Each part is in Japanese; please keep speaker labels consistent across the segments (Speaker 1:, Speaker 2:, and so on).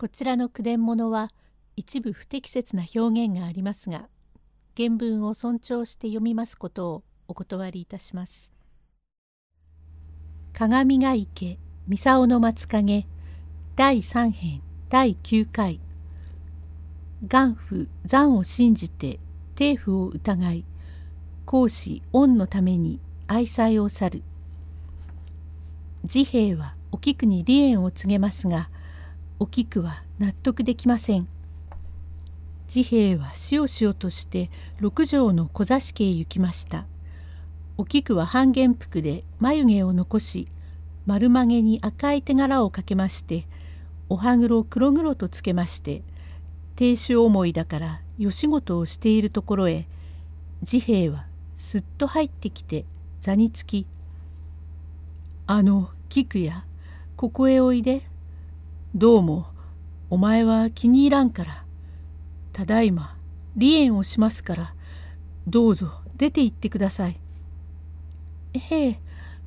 Speaker 1: こちらの句伝物は一部不適切な表現がありますが原文を尊重して読みますことをお断りいたします。鏡ヶ池三竿の松影第3編第9回元父残を信じて帝父を疑い公子恩のために愛妻を去る治兵衛はお菊に離縁を告げますがお菊は納得できません。治兵衛はしおしおとして六条の小座敷へ行きました。お菊は半減服で眉毛を残し丸曲げに赤い手柄をかけましてお歯黒黒々とつけまして亭主思いだからよ仕事をしているところへ治兵衛はすっと入ってきて座につき「あの菊やここへおいで」どうもお前は気に入らんからただいま離縁をしますからどうぞ出て行ってください。へえ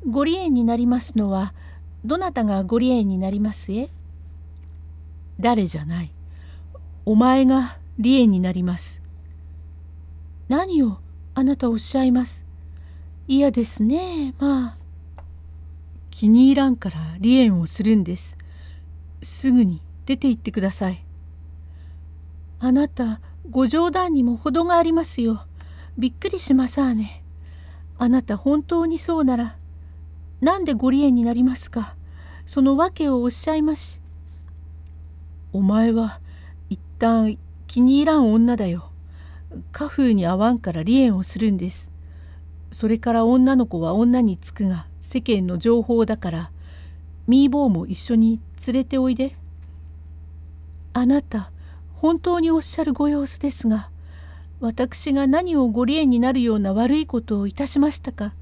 Speaker 1: ご離縁になりますのはどなたがご離縁になりますえ？誰じゃないお前が離縁になります。何をあなたおっしゃいます？嫌ですねまあ。気に入らんから離縁をするんです。すぐに出て行ってください。あなたご冗談にも程がありますよ。びっくりしまさね。あなた本当にそうならなんでご離縁になりますか？その訳をおっしゃいまし。お前は一旦気に入らん女だよ。家風に合わんから離縁をするんです。それから女の子は女につくが世間の情報だからミーボーも一緒に連れておいで。あなた本当におっしゃるご様子ですが私が何をご離縁になるような悪いことをいたしましたか？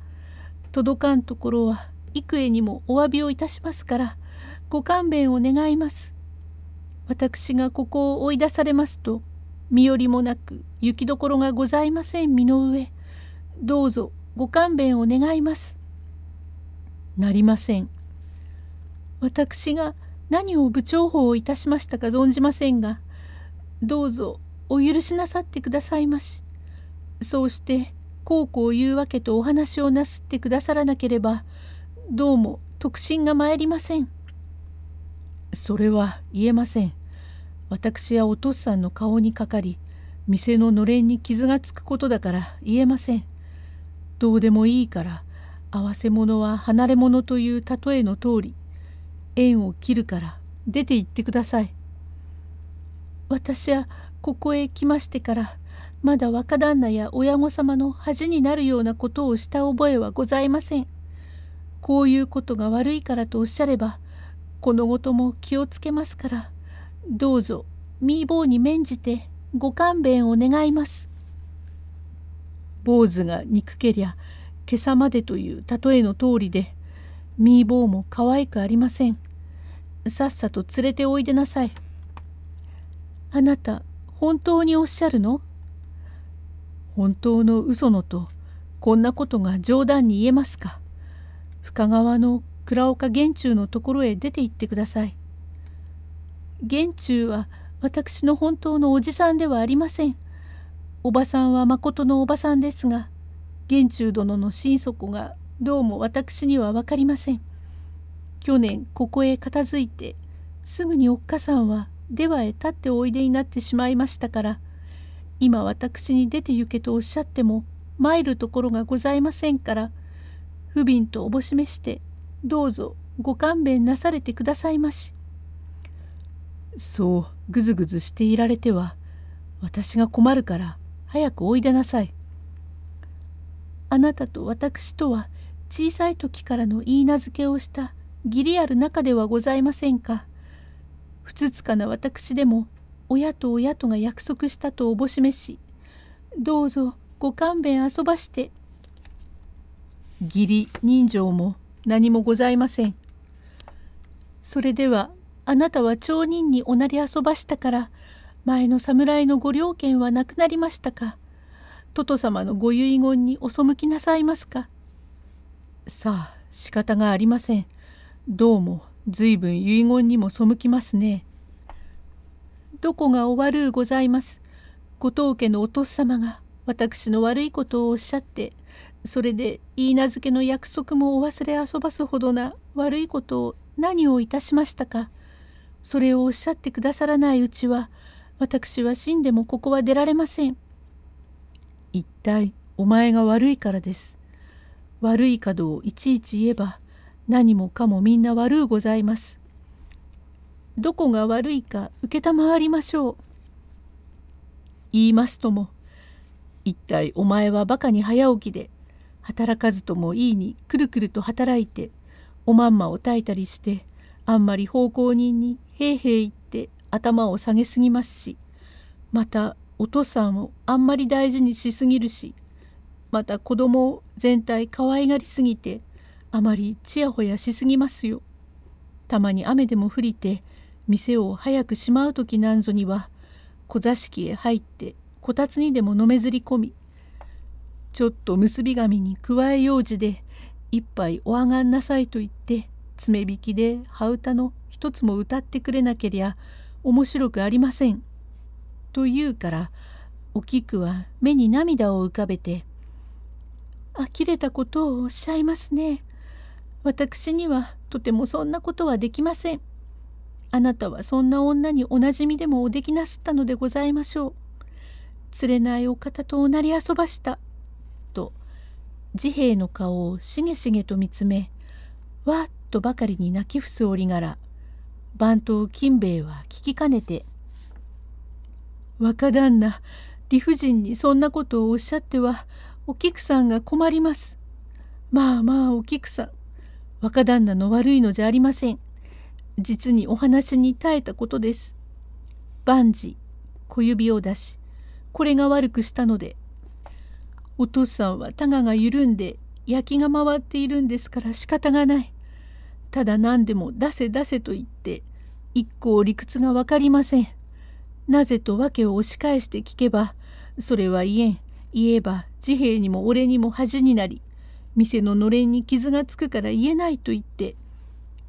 Speaker 1: 届かんところは幾重にもお詫びをいたしますからご勘弁を願います。私がここを追い出されますと身寄りもなく行きどころがございません身の上どうぞご勘弁を願います。なりません。私が何を部長法をいたしましたか存じませんがどうぞお許しなさってくださいまし。そうしてこうこう言うわけとお話をなすってくださらなければどうも特進が参りません。それは言えません。私はお父さんの顔にかかり店ののれんに傷がつくことだから言えません。どうでもいいから合わせ物は離れ物という例えの通り。縁を切るから出て行ってください。私はここへ来ましてからまだ若旦那や親御様の恥になるようなことをした覚えはございません。こういうことが悪いからとおっしゃればこのことも気をつけますからどうぞミーボーに免じてご勘弁を願います。坊主が憎けりゃ今朝までという例えの通りでミーボーも可愛くありません。さっさと連れておいでなさい。あなた本当におっしゃるの？本当の嘘のとこんなことが冗談に言えますか？深川の倉岡玄中のところへ出て行ってください。玄中は私の本当のおじさんではありません。おばさんはまことのおばさんですが玄中殿の心底がどうも私には分かりません。去年ここへ片付いてすぐにおっかさんは出羽へ立っておいでになってしまいましたから今私に出て行けとおっしゃっても参るところがございませんから不憫とおぼしめしてどうぞご勘弁なされてくださいまし。そうぐずぐずしていられては私が困るから早くおいでなさい。あなたと私とは小さい時からの言い名付けをした義理ある仲ではございませんか。ふつつかな私でも親と親とが約束したとおぼしめしどうぞご勘弁遊ばして義理人情も何もございませんそれではあなたは町人におなり遊ばしたから前の侍のご領権はなくなりましたかトト様のご遺言にお背きなさいますかさあ仕方がありません。どうも随分遺言にも背きますね。どこがお悪うございます？後藤家のお父様が私の悪いことをおっしゃってそれで言い名付けの約束もお忘れ遊ばすほどな悪いことを何をいたしましたか？それをおっしゃってくださらないうちは私は死んでもここは出られません。一体お前が悪いからです。悪い角をいちいち言えば何もかもみんな悪うございます。どこが悪いか承りましょう。言いますとも一体お前はバカに早起きで働かずともいいにくるくると働いておまんまを炊いたりしてあんまり奉公人にへいへい言って頭を下げすぎますしまたお父さんをあんまり大事にしすぎるしまた子供を全体可愛がりすぎてあまりちやほやしすぎますよ。たまに雨でも降りて店を早くしまう時なんぞには小座敷へ入ってこたつにでものめずり込みちょっと結び紙に加えようじで一杯おあがんなさいと言って爪引きで羽歌の一つも歌ってくれなけりゃ面白くありません。と言うからお菊は目に涙を浮かべて「呆れたことをおっしゃいますね。私にはとてもそんなことはできません。あなたはそんな女におなじみでもおできなすったのでございましょう。釣れないお方とおなり遊ばした。と治兵衛の顔をしげしげと見つめわっとばかりに泣き伏す折柄番頭金兵衛は聞きかねて「若旦那理不尽にそんなことをおっしゃってはお菊さんが困ります。まあまあお菊さん若旦那の悪いのじゃありません。実にお話に耐えたことです。万事小指を出しこれが悪くしたのでお父さんはタガが緩んで焼きが回っているんですから仕方がない。ただ何でも出せ出せと言って一向理屈が分かりません。なぜと訳を押し返して聞けばそれは言えん言えば治兵衛にも俺にも恥になり店ののれんに傷がつくから言えないと言って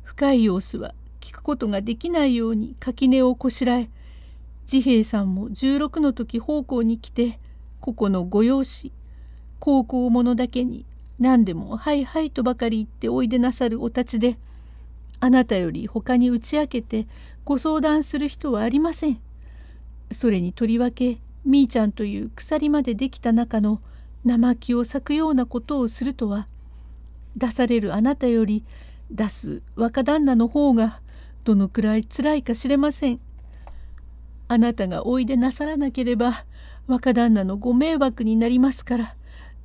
Speaker 1: 深い様子は聞くことができないように垣根をこしらえ治兵衛さんも16の時奉公に来てここの御用紙高校者だけに何でも「はいはい」とばかり言っておいでなさるお立ちであなたより他に打ち明けてご相談する人はありません。それにとりわけみーちゃんという鎖までできた中の生木を咲くようなことをするとは出されるあなたより出す若旦那の方がどのくらいつらいか知れません。あなたがおいでなさらなければ若旦那のご迷惑になりますから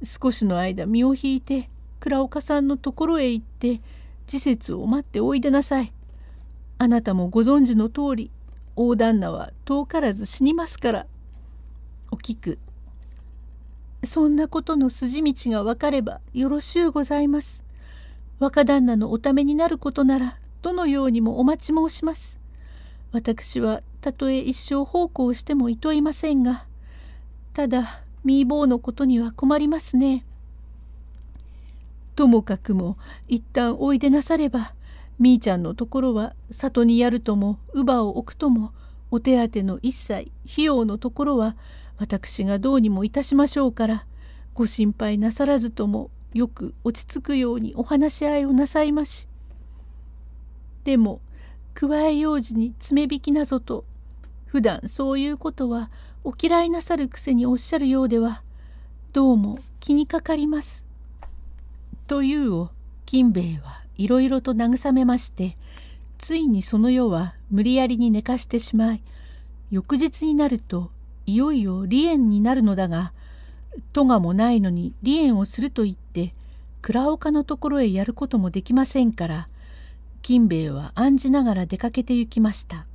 Speaker 1: 少しの間身を引いて倉岡さんのところへ行って時節を待っておいでなさい。あなたもご存知の通り大旦那は遠からず死にますから。お菊そんなことの筋道が分かればよろしゅうございます。若旦那のおためになることならどのようにもお待ち申します。私はたとえ一生奉公してもいといませんがただミーボーのことには困りますね。ともかくも一旦おいでなさればみーちゃんのところは里にやるとも乳母を置くともお手当の一切費用のところは私がどうにもいたしましょうからご心配なさらずともよく落ち着くようにお話し合いをなさいまし。でも加え用事に爪引きなぞと普段そういうことはお嫌いなさるくせにおっしゃるようではどうも気にかかります。というを金兵衛はいろいろと慰めましてついにその夜は無理やりに寝かしてしまい翌日になるといよいよ離縁になるのだが戸がもないのに離縁をすると言って倉岡のところへやることもできませんから金兵衛は案じながら出かけて行きました。